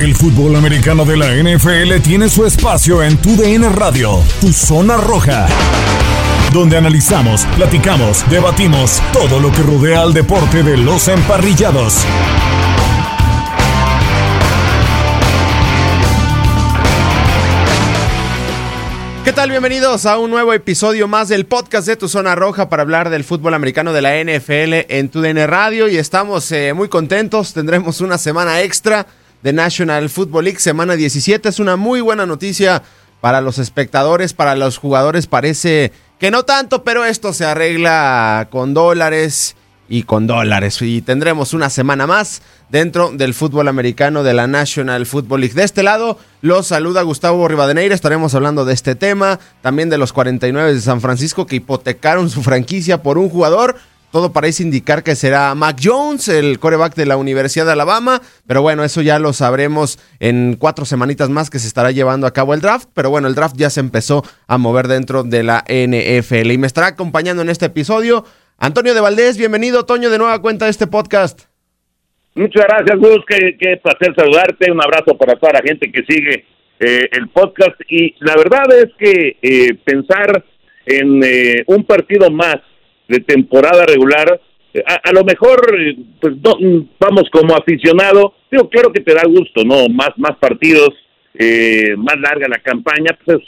El fútbol americano de la NFL tiene su espacio en Tu DN Radio, Tu Zona Roja, donde analizamos, platicamos, debatimos todo lo que rodea al deporte de los emparrillados. ¿Qué tal? Bienvenidos a un nuevo episodio más del podcast de Tu Zona Roja para hablar del fútbol americano de la NFL en Tu DN Radio y estamos eh, muy contentos, tendremos una semana extra de National Football League, semana 17, es una muy buena noticia para los espectadores, para los jugadores parece que no tanto, pero esto se arregla con dólares y con dólares. Y tendremos una semana más dentro del fútbol americano de la National Football League. De este lado, los saluda Gustavo Rivadeneira. Estaremos hablando de este tema, también de los 49 de San Francisco que hipotecaron su franquicia por un jugador. Todo parece indicar que será Mac Jones, el coreback de la Universidad de Alabama. Pero bueno, eso ya lo sabremos en cuatro semanitas más que se estará llevando a cabo el draft. Pero bueno, el draft ya se empezó a mover dentro de la NFL. Y me estará acompañando en este episodio Antonio de Valdés, bienvenido, Toño, de nueva cuenta de este podcast. Muchas gracias, Gus. Qué, placer saludarte. Un abrazo para toda la gente que sigue eh, el podcast. Y la verdad es que eh, pensar en eh, un partido más de temporada regular, eh, a, a, lo mejor, eh, pues no, vamos como aficionado, digo, claro que te da gusto, ¿no? Más, más partidos, eh, más larga la campaña, pues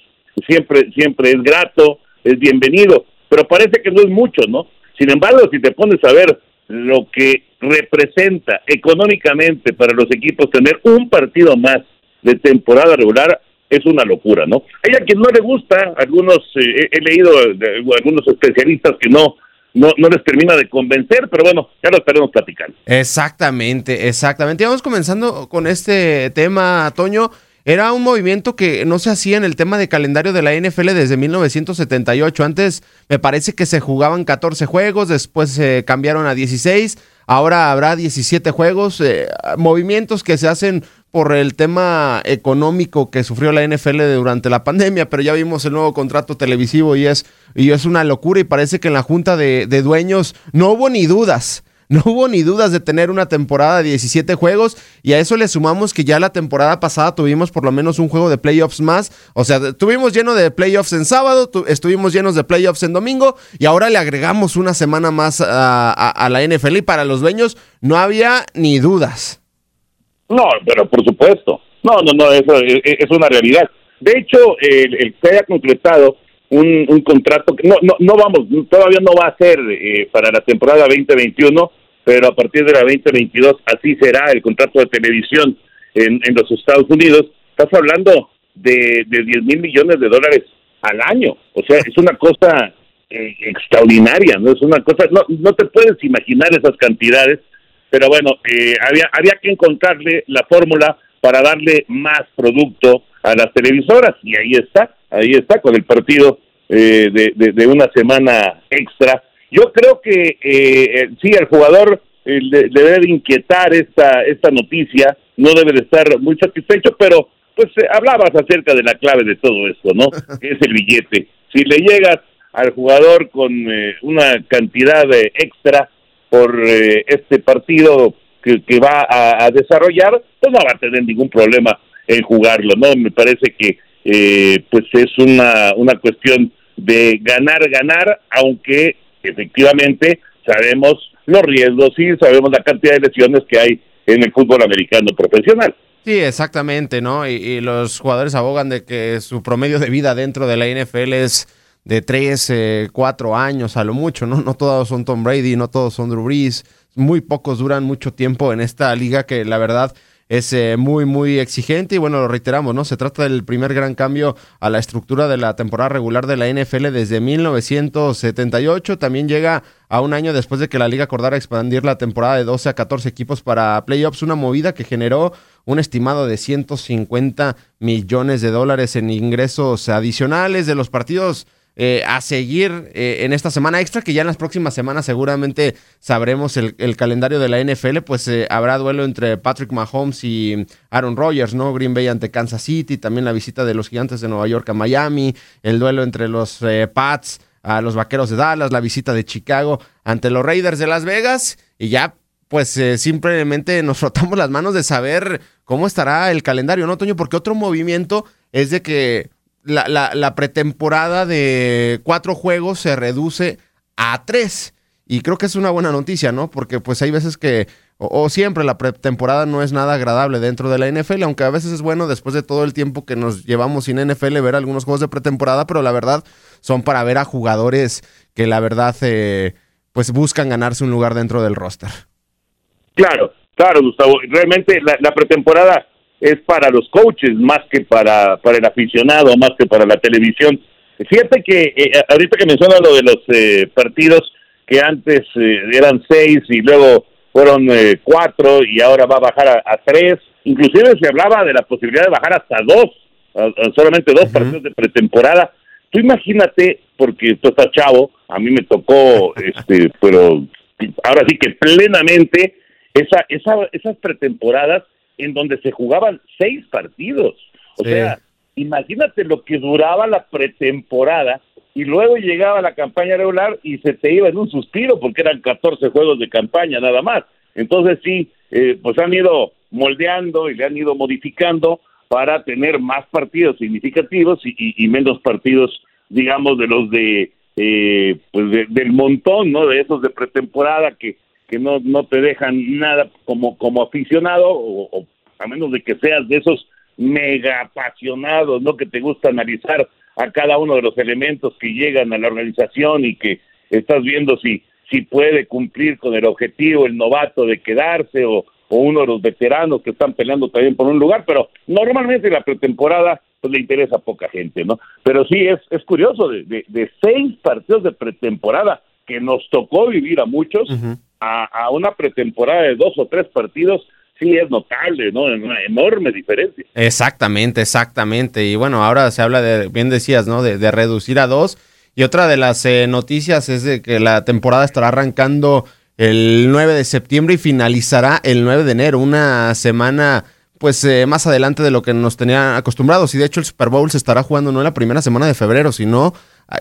siempre, siempre es grato, es bienvenido, pero parece que no es mucho, ¿no? Sin embargo, si te pones a ver lo que representa económicamente para los equipos tener un partido más de temporada regular, es una locura, ¿no? Hay a quien no le gusta, algunos, eh, he leído algunos especialistas que no, no, no les termina de convencer, pero bueno, ya lo estaremos platicando. Exactamente, exactamente. Vamos comenzando con este tema, Toño. Era un movimiento que no se hacía en el tema de calendario de la NFL desde 1978. Antes me parece que se jugaban 14 juegos, después se cambiaron a 16, ahora habrá 17 juegos, eh, movimientos que se hacen por el tema económico que sufrió la NFL durante la pandemia, pero ya vimos el nuevo contrato televisivo y es, y es una locura y parece que en la junta de, de dueños no hubo ni dudas no hubo ni dudas de tener una temporada de 17 juegos y a eso le sumamos que ya la temporada pasada tuvimos por lo menos un juego de playoffs más. O sea, tuvimos lleno de playoffs en sábado, estuvimos llenos de playoffs en domingo y ahora le agregamos una semana más a, a, la NFL y para los dueños no había ni dudas. No, pero por supuesto. No, no, no, eso es, es una realidad. De hecho, el, el que haya concretado un, un contrato que no, no, no vamos, todavía no va a ser eh, para la temporada 2021, pero a partir de la 2022 así será el contrato de televisión en, en los Estados Unidos. Estás hablando de, de 10 mil millones de dólares al año, o sea, es una cosa eh, extraordinaria, no es una cosa, no, no te puedes imaginar esas cantidades, pero bueno, eh, había, había que encontrarle la fórmula para darle más producto a las televisoras y ahí está, ahí está con el partido eh, de, de, de, una semana extra. Yo creo que eh, sí, el jugador eh, le, le, debe de inquietar esta, esta noticia, no debe de estar muy satisfecho, pero pues eh, hablabas acerca de la clave de todo esto, ¿no? que es el billete. Si le llegas al jugador con eh, una cantidad extra por este partido que, que va a, a desarrollar, pues no va a tener ningún problema en jugarlo, ¿no? Me parece que eh, pues es una, una cuestión de ganar, ganar, aunque efectivamente sabemos los riesgos y sabemos la cantidad de lesiones que hay en el fútbol americano profesional. Sí, exactamente, ¿no? Y, los jugadores abogan de que su promedio de vida dentro de la NFL es de 3, eh, 4 años a lo mucho, ¿no? No todos son Tom Brady, no todos son Drew Brees, muy pocos duran mucho tiempo en esta liga que la verdad es eh, muy, muy exigente y bueno, lo reiteramos, ¿no? Se trata del primer gran cambio a la estructura de la temporada regular de la NFL desde 1978. También llega a un año después de que la liga acordara expandir la temporada de 12 a 14 equipos para playoffs, una movida que generó un estimado de 150 millones de dólares en ingresos adicionales de los partidos eh, a seguir eh, en esta semana extra, que ya en las próximas semanas seguramente sabremos el, calendario de la NFL, pues eh, habrá duelo entre Patrick Mahomes y Aaron Rodgers, ¿no? Green Bay ante Kansas City, también la visita de los gigantes de Nueva York a Miami, el duelo entre los Pats a los Vaqueros de Dallas, la visita de Chicago ante los Raiders de Las Vegas, y ya pues simplemente nos frotamos las manos de saber cómo estará el calendario, ¿no, Toño? Porque otro movimiento es de que la, la, pretemporada de cuatro juegos se reduce a tres. Y creo que es una buena noticia, ¿no? Porque pues hay veces que, o, siempre la pretemporada no es nada agradable dentro de la NFL, aunque a veces es bueno después de todo el tiempo que nos llevamos sin NFL ver algunos juegos de pretemporada, pero la verdad son para ver a jugadores que la verdad eh, pues buscan ganarse un lugar dentro del roster. Claro, claro, Gustavo. Realmente la pretemporada es para los coaches más que para, para el aficionado, más que para la televisión. Fíjate que eh, ahorita que menciona lo de los eh, partidos que antes eh, eran seis y luego fueron cuatro y ahora va a bajar a, tres, inclusive se hablaba de la posibilidad de bajar hasta dos, solamente dos partidos de pretemporada. Tú imagínate, porque tú estás chavo, a mí me tocó, este, pero ahora sí que plenamente esa, esa, esas pretemporadas en donde se jugaban seis partidos. O sea, imagínate lo que duraba la pretemporada y luego llegaba la campaña regular y se te iba en un suspiro porque eran 14 juegos de campaña nada más. Entonces sí, eh, pues han ido moldeando y le han ido modificando para tener más partidos significativos y, menos partidos, digamos, de los de, eh, pues del montón, ¿no? De esos de pretemporada que que no, no te dejan nada como, como aficionado, o, a menos de que seas de esos mega apasionados, ¿no? Que te gusta analizar a cada uno de los elementos que llegan a la organización y que estás viendo si, si puede cumplir con el objetivo el novato de quedarse o, o uno de los veteranos que están peleando también por un lugar, pero normalmente la pretemporada pues le interesa a poca gente, ¿no? Pero sí es, es curioso, de, de, seis partidos de pretemporada que nos tocó vivir a muchos, a, una pretemporada de dos o tres partidos, sí es notable, ¿no? Una enorme diferencia. Exactamente, exactamente. Y bueno, ahora se habla de, bien decías, ¿no? De, reducir a dos. Y otra de las eh, noticias es de que la temporada estará arrancando el 9 de septiembre y finalizará el 9 de enero, una semana pues eh, más adelante de lo que nos tenían acostumbrados. Y de hecho el Super Bowl se estará jugando no en la primera semana de febrero, sino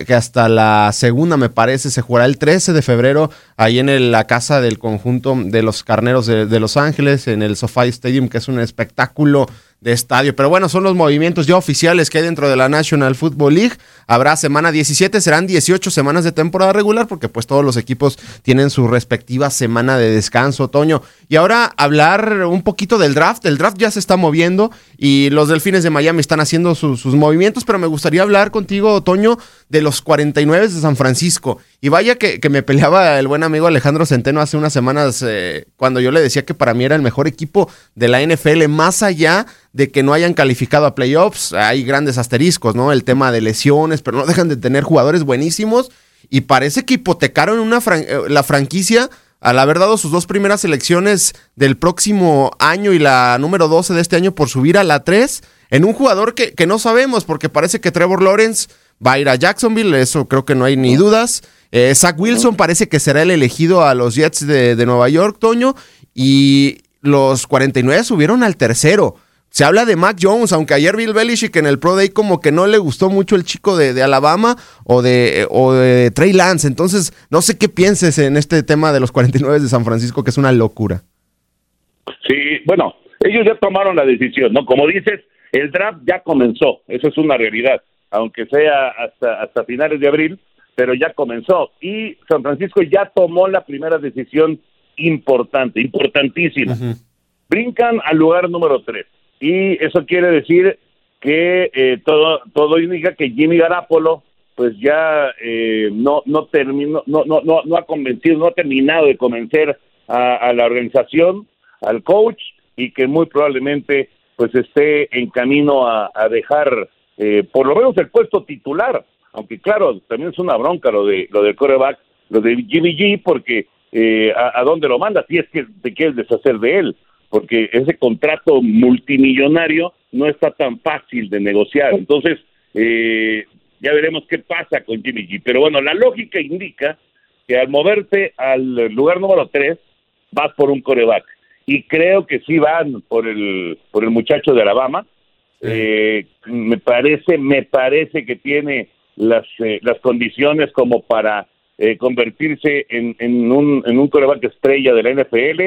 que hasta la segunda, me parece, se jugará el 13 de febrero ahí en la casa del conjunto de los carneros de, de Los Ángeles, en el SoFi Stadium, que es un espectáculo de estadio. Pero bueno, son los movimientos ya oficiales que hay dentro de la National Football League. Habrá semana 17, serán 18 semanas de temporada regular porque pues todos los equipos tienen su respectiva semana de descanso, otoño. Y ahora hablar un poquito del draft. El draft ya se está moviendo y los Delfines de Miami están haciendo sus movimientos, pero me gustaría hablar contigo, Otoño, de los 49 de San Francisco. Y vaya que, me peleaba el buen amigo Alejandro Centeno hace unas semanas eh, cuando yo le decía que para mí era el mejor equipo de la NFL, más allá de que no hayan calificado a playoffs, hay grandes asteriscos, ¿no? El tema de lesiones, pero no dejan de tener jugadores buenísimos y parece que hipotecaron una eh, la franquicia al haber dado sus dos primeras selecciones del próximo año y la número 12 de este año por subir a la 3 en un jugador que, que no sabemos porque parece que Trevor Lawrence va a ir a Jacksonville, eso creo que no hay ni dudas. Eh, Zach Wilson parece que será el elegido a los Jets de, Nueva York, Toño, y los 49 subieron al tercero. Se habla de Mac Jones, aunque ayer Bill Belichick en el Pro Day como que no le gustó mucho el chico de, Alabama o de, o de Trey Lance. Entonces, no sé qué pienses en este tema de los 49 de San Francisco, que es una locura. Sí, bueno, ellos ya tomaron la decisión, ¿no? Como dices, el draft ya comenzó, eso es una realidad aunque sea hasta, hasta finales de abril, pero ya comenzó. Y San Francisco ya tomó la primera decisión importante, importantísima. Brincan al lugar número tres. Y eso quiere decir que eh, todo, todo indica que Jimmy Garapolo pues ya eh, no no terminó no, no no no ha convencido no ha terminado de convencer a, la organización al coach y que muy probablemente pues esté en camino a dejar eh, por lo menos el puesto titular, aunque claro, también es una bronca lo de lo del coreback, lo de Jimmy G, porque eh, a, dónde lo manda si es que te quieres deshacer de él, porque ese contrato multimillonario no está tan fácil de negociar. Entonces, eh, ya veremos qué pasa con Jimmy G. Pero bueno, la lógica indica que al moverte al lugar número 3, vas por un coreback. Y creo que sí van por el, por el muchacho de Alabama. Eh, me parece, me parece que tiene las, eh, las condiciones como para eh, convertirse en, en, un, en un coreback estrella de la NFL.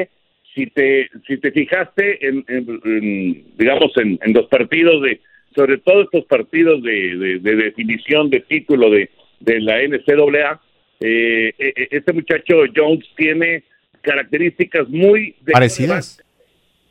Si te, si te fijaste en, digamos, en, en los partidos de, sobre todo estos partidos de, de, definición de título de, de la NCAA, eh, este muchacho Jones tiene características muy parecidas.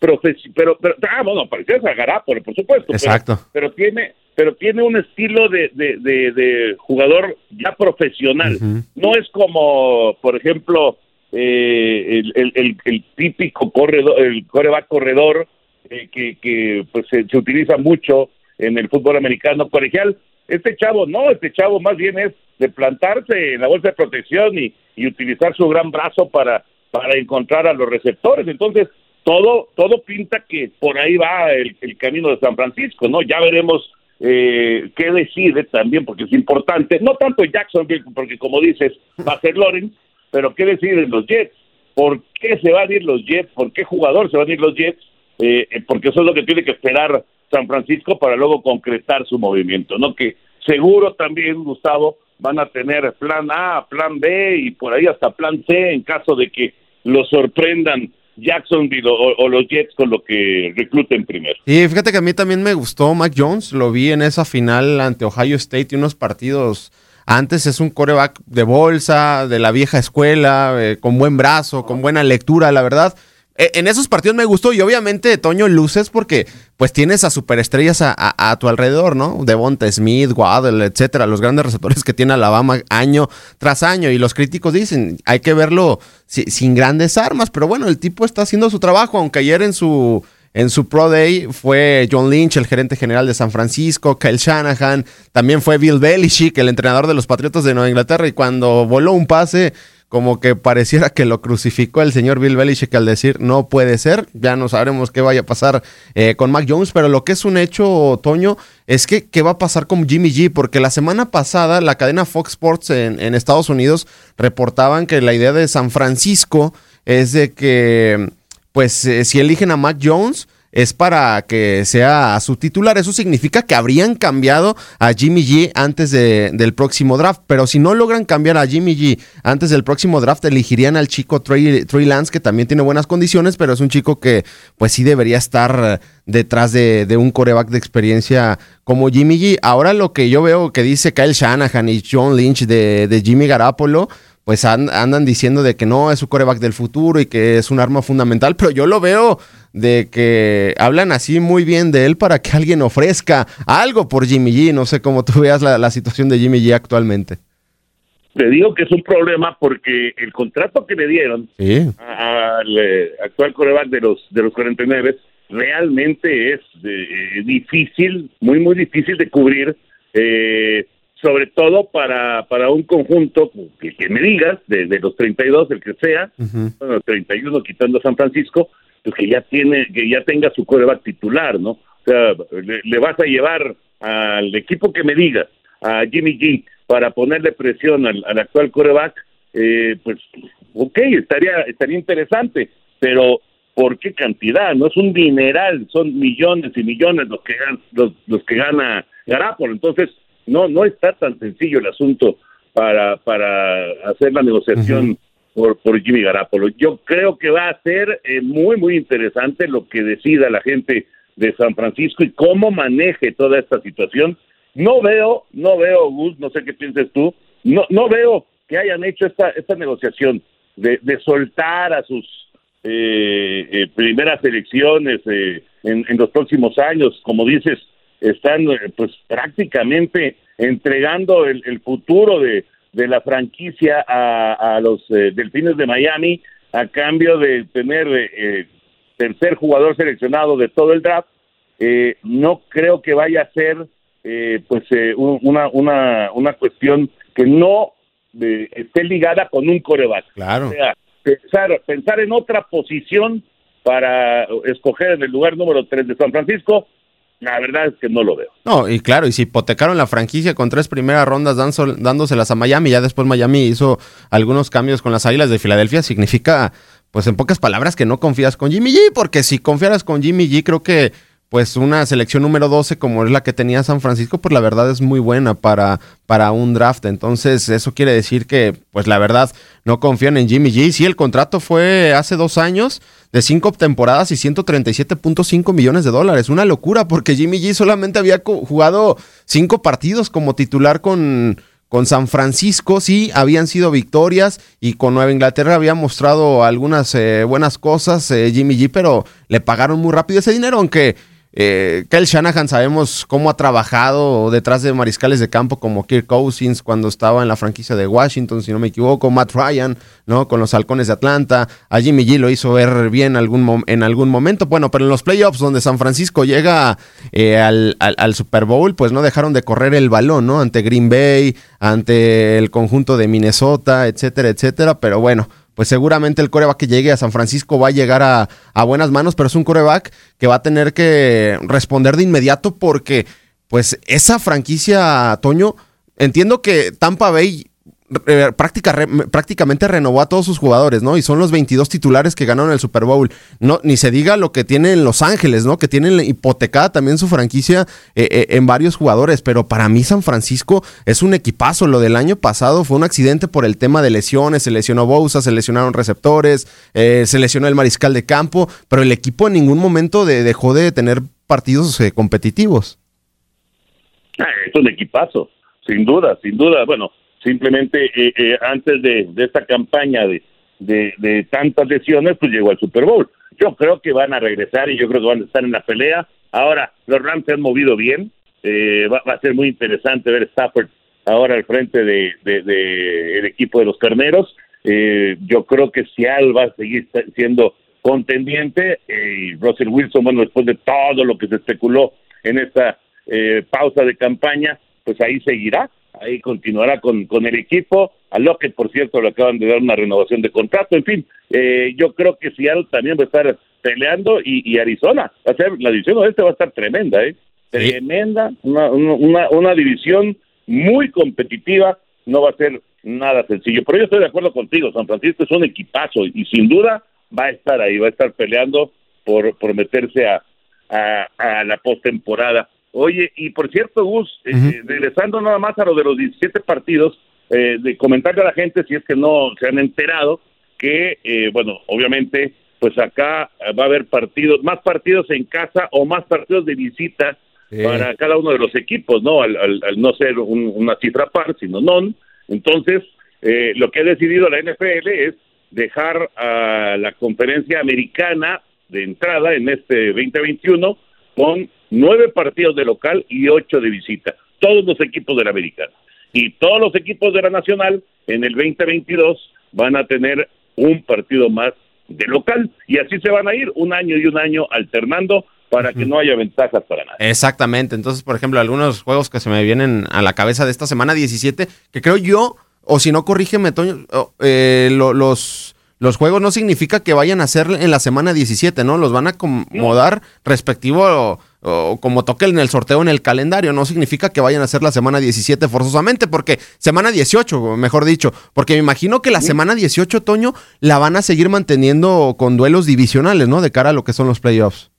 Pero, pero, ah, bueno, parecidas a Garapolo, por supuesto. Exacto. Pero, tiene pero tiene un estilo de, de, de, jugador ya profesional. No es como, por ejemplo, eh, el, el, el, típico corredor, el coreback corredor eh, que, que pues se, utiliza mucho en el fútbol americano colegial. Este chavo no, este chavo más bien es de plantarse en la bolsa de protección y, y utilizar su gran brazo para para encontrar a los receptores. Entonces, todo, todo pinta que por ahí va el, camino de San Francisco, ¿no? Ya veremos eh, qué decide también, porque es importante, no tanto Jacksonville, porque como dices, va a ser Lawrence, pero qué deciden los Jets, por qué se van a ir los Jets, por qué jugador se van a ir los Jets, eh, eh, porque eso es lo que tiene que esperar San Francisco para luego concretar su movimiento, ¿no? Que seguro también, Gustavo, van a tener plan A, plan B y por ahí hasta plan C en caso de que los sorprendan Jacksonville o, los Jets con lo que recluten primero. Y fíjate que a mí también me gustó Mac Jones, lo vi en esa final ante Ohio State y unos partidos antes es un coreback de bolsa, de la vieja escuela, eh, con buen brazo, con buena lectura, la verdad. E, en esos partidos me gustó y obviamente Toño luces porque pues tienes a superestrellas a, tu alrededor, ¿no? Devonta Smith, Waddle, etcétera, los grandes receptores que tiene Alabama año tras año y los críticos dicen, hay que verlo sin grandes armas, pero bueno, el tipo está haciendo su trabajo, aunque ayer en su en su Pro Day fue John Lynch, el gerente general de San Francisco, Kyle Shanahan, también fue Bill Belichick, el entrenador de los Patriotas de Nueva Inglaterra, y cuando voló un pase, como que pareciera que lo crucificó el señor Bill Belichick al decir no puede ser. Ya no sabremos qué vaya a pasar eh, con Mac Jones, pero lo que es un hecho, Toño, es que qué va a pasar con Jimmy G, porque la semana pasada la cadena Fox Sports en, Estados Unidos reportaban que la idea de San Francisco es de que, pues, eh, si eligen a Mac Jones, es para que sea su titular. Eso significa que habrían cambiado a Jimmy G antes del próximo draft. Pero si no logran cambiar a Jimmy G antes del próximo draft, elegirían al chico Trey, Lance, que también tiene buenas condiciones, pero es un chico que pues sí debería estar detrás de, un coreback de experiencia como Jimmy G. Ahora lo que yo veo que dice Kyle Shanahan y John Lynch de, de Jimmy Garapolo pues andan diciendo de que no es su coreback del futuro y que es un arma fundamental, pero yo lo veo de que hablan así muy bien de él para que alguien ofrezca algo por Jimmy G. No sé cómo tú veas la, situación de Jimmy G actualmente. Te digo que es un problema porque el contrato que le dieron al eh, actual coreback de los de los 49 realmente es eh, difícil, muy muy difícil de cubrir, eh, sobre todo para para un conjunto que, que me digas de, los 32 el que sea, bueno, 31 quitando a San Francisco, que ya tiene, que ya tenga su coreback titular, ¿no? O sea, le, vas a llevar al equipo que me diga, a Jimmy G, para ponerle presión al, actual coreback, eh, pues, ok, estaría, estaría interesante, pero ¿por qué cantidad? No es un dineral, son millones y millones los que, los, los que gana Garapolo, entonces no, no está tan sencillo el asunto para, para hacer la negociación por, Jimmy Garapolo. Yo creo que va a ser eh, muy, muy interesante lo que decida la gente de San Francisco y cómo maneje toda esta situación. No veo, no veo, Gus, no sé qué pienses tú, no, no veo que hayan hecho esta, esta negociación de, soltar a sus eh, eh, primeras elecciones en, en, los próximos años. Como dices, están pues prácticamente entregando el futuro de, de la franquicia a, los eh, Delfines de Miami a cambio de tener eh, tercer jugador seleccionado de todo el draft. Eh, no creo que vaya a ser pues una, una, una cuestión que no esté ligada con un coreback. Claro. O sea, pensar, pensar en otra posición para escoger en el lugar número 3 de San Francisco, la verdad es que no lo veo. No, y claro, y si hipotecaron la franquicia con tres primeras rondas dándoselas a Miami, ya después Miami hizo algunos cambios con las Águilas de Filadelfia, significa, pues en pocas palabras, que no confías con Jimmy G, porque si confiaras con Jimmy G, creo que pues una selección número 12 como es la que tenía San Francisco, pues la verdad es muy buena para, para un draft. Entonces, eso quiere decir que, pues la verdad, no confían en Jimmy G. Sí, el contrato fue hace dos años de cinco temporadas y 137.5 millones de dólares. Una locura, porque Jimmy G solamente había jugado cinco partidos como titular con, con San Francisco sí habían sido victorias y con Nueva Inglaterra había mostrado algunas eh, buenas cosas eh, Jimmy G, pero le pagaron muy rápido ese dinero, aunque eh, Kyle Shanahan sabemos cómo ha trabajado detrás de mariscales de campo como Kirk Cousins cuando estaba en la franquicia de Washington, si no me equivoco, Matt Ryan, ¿no? Con los halcones de Atlanta. A Jimmy G lo hizo ver bien en algún momento. Bueno, pero en los playoffs donde San Francisco llega eh, al, al, Super Bowl, pues no dejaron de correr el balón, ¿no? Ante Green Bay, ante el conjunto de Minnesota, etcétera, etcétera. Pero bueno, pues seguramente el coreback que llegue a San Francisco va a llegar a, buenas manos, pero es un coreback que va a tener que responder de inmediato porque, pues, esa franquicia, Toño, entiendo que Tampa Bay eh, prácticamente renovó a todos sus jugadores, ¿no? Y son los 22 titulares que ganaron el Super Bowl. No, ni se diga lo que tienen Los Ángeles, ¿no? Que tienen hipotecada también su franquicia eh, eh, en varios jugadores. Pero para mí San Francisco es un equipazo. Lo del año pasado fue un accidente por el tema de lesiones. Se lesionó Bousa, se lesionaron receptores, se lesionó el mariscal de campo. Pero el equipo en ningún momento dejó de tener partidos competitivos. Ah, es un equipazo, sin duda, sin duda. Bueno, simplemente eh, eh, antes de, esta campaña de, de, tantas lesiones, pues llegó al Super Bowl. Yo creo que van a regresar y yo creo que van a estar en la pelea. Ahora, los Rams se han movido bien. Eh, va, a ser muy interesante ver Stafford ahora al frente de, el equipo de los carneros. yo creo que Seattle va a seguir siendo contendiente y Russell Wilson, bueno, después de todo lo que se especuló en esta pausa de campaña, pues ahí seguirá ahí continuará con, con el equipo. A Lockett, por cierto, le acaban de dar una renovación de contrato. En fin, eh, yo creo que Seattle también va a estar peleando y, Arizona. Va a ser, la división oeste va a estar tremenda, ¿eh? Tremenda, una, una, una división muy competitiva. No va a ser nada sencillo. Pero yo estoy de acuerdo contigo. San Francisco es un equipazo y sin duda va a estar ahí, va a estar peleando por, por meterse a, a, a la postemporada. Oye, y por cierto, Gus, eh, regresando nada más a lo de los 17 partidos, eh, de comentarle a la gente, si es que no se han enterado, que, eh, bueno, obviamente, pues acá va a haber partidos, más partidos en casa o más partidos de visita para cada uno de los equipos, ¿no? Al, no ser una cifra par, sino non. Entonces, lo que ha decidido la NFL es dejar a la conferencia americana de entrada en este 2021 con nueve partidos de local y ocho de visita, todos los equipos de la Americana. Y todos los equipos de la Nacional en el 2022 van a tener un partido más de local y así se van a ir un año y un año alternando para que no haya ventajas para nadie. Exactamente, entonces por ejemplo algunos juegos que se me vienen a la cabeza de esta semana 17, que creo yo, o si no corrígeme Toño, eh, los los juegos no significa que vayan a ser en la semana 17, ¿no? Los van a acomodar respectivo o, como toque en el sorteo en el calendario. No significa que vayan a ser la semana 17 forzosamente, porque semana 18, mejor dicho, porque me imagino que la semana 18, Toño, la van a seguir manteniendo con duelos divisionales, ¿no? De cara a lo que son los playoffs.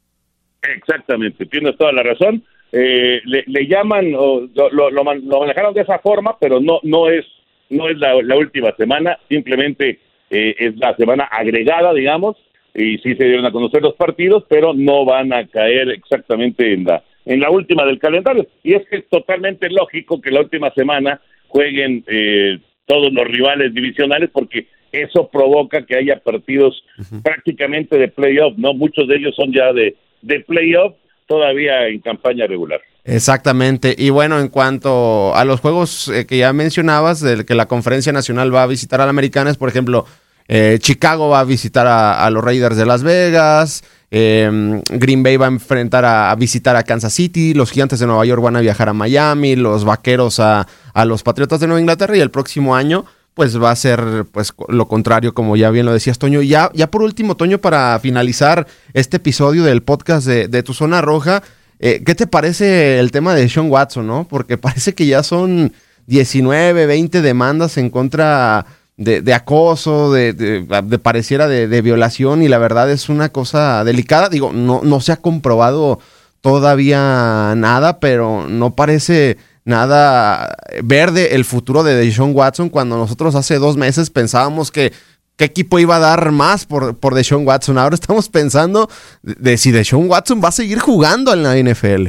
Exactamente, tienes toda la razón. Eh, le, llaman, o, lo, manejaron de esa forma, pero no, no es, no es la última semana, simplemente eh, es la semana agregada, digamos, y sí se dieron a conocer los partidos, pero no van a caer exactamente en la, en la última del calendario. Y es que es totalmente lógico que la última semana jueguen eh, todos los rivales divisionales porque eso provoca que haya partidos prácticamente de playoff, ¿no? Muchos de ellos son ya de, de playoff todavía en campaña regular. Exactamente. Y bueno, en cuanto a los juegos eh, que ya mencionabas, de que la conferencia nacional va a visitar a la Americanas, por ejemplo, eh, Chicago va a visitar a, los Raiders de Las Vegas, em, Green Bay va a enfrentar a, visitar a Kansas City, los Gigantes de Nueva York van a viajar a Miami, los Vaqueros a, a los Patriotas de Nueva Inglaterra y el próximo año pues va a ser pues lo contrario, como ya bien lo decías, Toño. Ya, ya por último, Toño, para finalizar este episodio del podcast de, Tu Zona Roja, eh, ¿qué te parece el tema de Sean Watson, no? Porque parece que ya son 19, 20 demandas en contra de, acoso, de, de, pareciera de, violación, y la verdad es una cosa delicada. Digo, no, no se ha comprobado todavía nada, pero no parece nada verde el futuro de Deshaun Watson cuando nosotros hace dos meses pensábamos que qué equipo iba a dar más por, por Deshaun Watson. Ahora estamos pensando de, si Deshaun Watson va a seguir jugando en la NFL.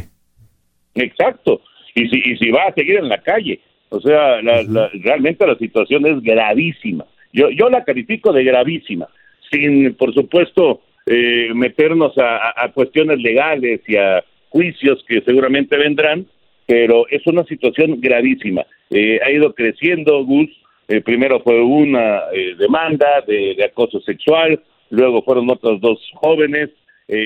Exacto. Y si, y si va a seguir en la calle. O sea, realmente la situación es gravísima. Yo, yo la califico de gravísima, sin, por supuesto, eh, meternos a, cuestiones legales y a juicios que seguramente vendrán, pero es una situación gravísima. Eh, ha ido creciendo, Gus. Eh, primero fue una demanda de, acoso sexual, luego fueron otras dos jóvenes,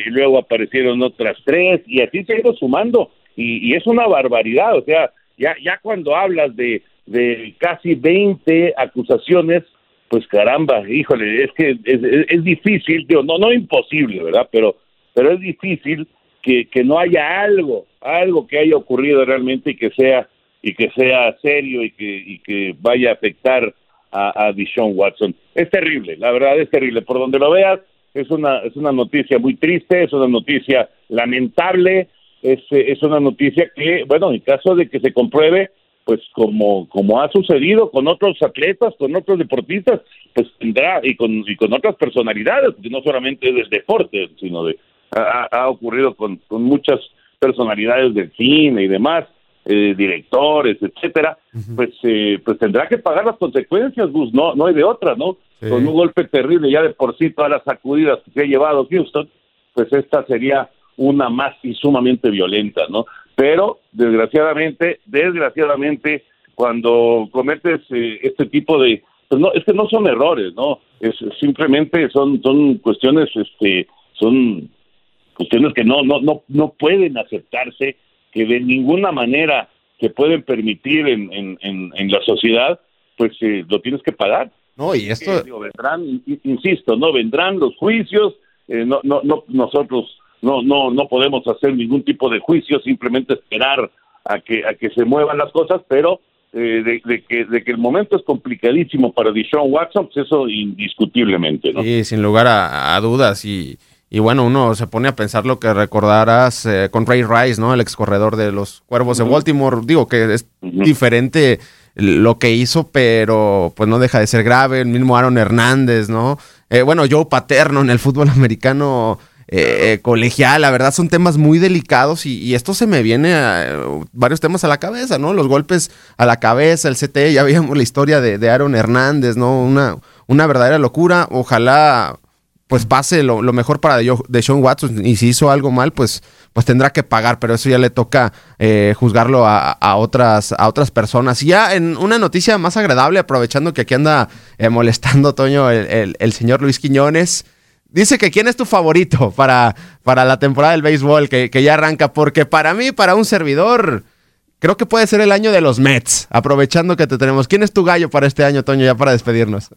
luego aparecieron otras tres, y así se ha ido sumando. Y, y es una barbaridad, o sea, ya, ya cuando hablas de, de casi 20 acusaciones, pues caramba, híjole, es que es, es, difícil, digo, no, no imposible, ¿verdad? Pero, pero es difícil que, que no haya algo, algo que haya ocurrido realmente y que sea y que sea serio y que, y que vaya a afectar a, a Dishon Watson. Es terrible, la verdad es terrible. Por donde lo veas, es una, es una noticia muy triste, es una noticia lamentable, es, es una noticia que, bueno, en caso de que se compruebe, pues como, como ha sucedido con otros atletas, con otros deportistas, pues tendrá, y con, y con otras personalidades, porque no solamente del deporte, sino de, ha, ha ocurrido con, con muchas personalidades del cine y demás, eh, directores, etcétera, pues eh, pues tendrá que pagar las consecuencias, Gus, no, no hay de otra, ¿no? Con un golpe terrible ya de por sí todas las sacudidas que ha llevado Houston, pues esta sería una más y sumamente violenta, ¿no? Pero desgraciadamente, desgraciadamente, cuando cometes eh, este tipo de, pues no, es que no son errores, ¿no? Es simplemente son son cuestiones, este, son cuestiones que no no no no pueden aceptarse, que de ninguna manera se pueden permitir en en, en, la sociedad, pues eh, lo tienes que pagar. No, y esto eh, vendrán, insisto, no vendrán los juicios, no no no nosotros no no no podemos hacer ningún tipo de juicio, simplemente esperar a que a que se muevan las cosas, pero eh, de, que, de que el momento es complicadísimo para Deshaun Watson, pues eso indiscutiblemente, ¿no? Sí, sin lugar a, dudas y, y bueno, uno se pone a pensar lo que recordarás eh, con Ray Rice, ¿no? El ex corredor de los Cuervos de Baltimore. Digo que es diferente lo que hizo, pero pues no deja de ser grave. El mismo Aaron Hernández, ¿no? Eh, bueno, Joe Paterno en el fútbol americano eh, eh, colegial, la verdad son temas muy delicados y, esto se me viene a, varios temas a la cabeza, ¿no? Los golpes a la cabeza, el CT, ya veíamos la historia de, Aaron Hernández, ¿no? Una, una verdadera locura, ojalá pues pase lo, mejor para de, Sean Watson y si hizo algo mal, pues, pues tendrá que pagar, pero eso ya le toca eh, juzgarlo a, otras, a otras personas. Y ya en una noticia más agradable, aprovechando que aquí anda molestando Toño el, el señor Luis Quiñones, Dice que quién es tu favorito para, para la temporada del béisbol que, ya arranca, porque para mí, para un servidor, creo que puede ser el año de los Mets, aprovechando que te tenemos. ¿Quién es tu gallo para este año, Toño, ya para despedirnos?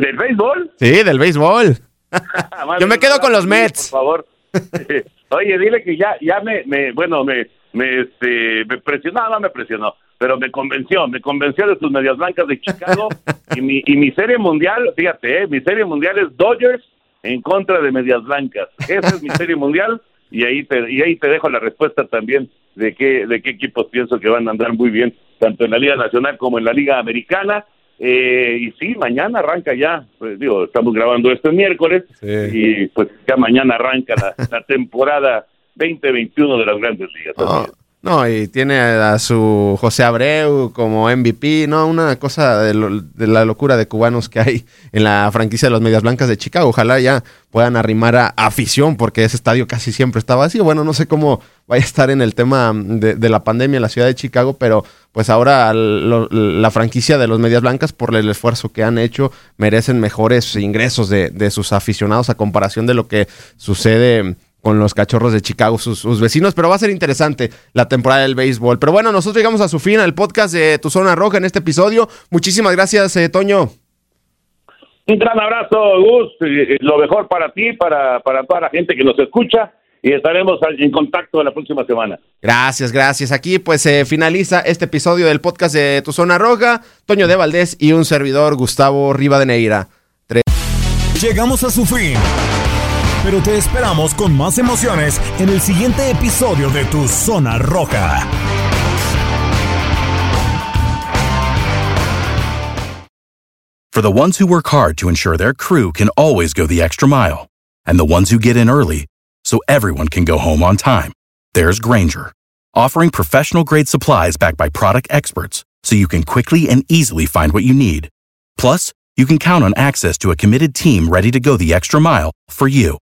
¿Del béisbol? Sí, del béisbol. Yo me quedo con los Mets. Por favor. Oye, dile que ya, ya me, me bueno, me, me, este, me presionó, no me presionó pero me convenció, me convenció de sus medias blancas de Chicago y mi, y mi serie mundial, fíjate, eh, mi serie mundial es Dodgers en contra de medias blancas. Esa es mi serie mundial y ahí te, y ahí te dejo la respuesta también de qué, de qué equipos pienso que van a andar muy bien, tanto en la Liga Nacional como en la Liga Americana. Eh, y sí, mañana arranca ya, pues digo, estamos grabando este miércoles y pues ya mañana arranca la, temporada 2021 de las grandes ligas. Ah, no, y tiene a su José Abreu como MVP, ¿no? Una cosa de, la locura de cubanos que hay en la franquicia de los Medias Blancas de Chicago. Ojalá ya puedan arrimar a, afición, porque ese estadio casi siempre está vacío. Bueno, no sé cómo vaya a estar en el tema de, la pandemia en la ciudad de Chicago, pero pues ahora la franquicia de los Medias Blancas, por el esfuerzo que han hecho, merecen mejores ingresos de, de sus aficionados a comparación de lo que sucede con los cachorros de Chicago, sus, sus, vecinos, pero va a ser interesante la temporada del béisbol. Pero bueno, nosotros llegamos a su fin al podcast de Tu Zona Roja en este episodio. Muchísimas gracias, eh, Toño. Un gran abrazo, Gus. Lo mejor para ti, para, para toda la gente que nos escucha y estaremos en contacto la próxima semana. Gracias, gracias. Aquí pues se finaliza este episodio del podcast de Tu Zona Roja. Toño de Valdés y un servidor, Gustavo Rivadeneira. Tres. Llegamos a su fin. Pero te esperamos con más emociones en el siguiente episodio de Tu Zona Roja. For the ones who work hard to ensure their crew can always go the extra mile, and the ones who get in early so everyone can go home on time, there's Granger, offering professional grade supplies backed by product experts so you can quickly and easily find what you need. Plus, you can count on access to a committed team ready to go the extra mile for you.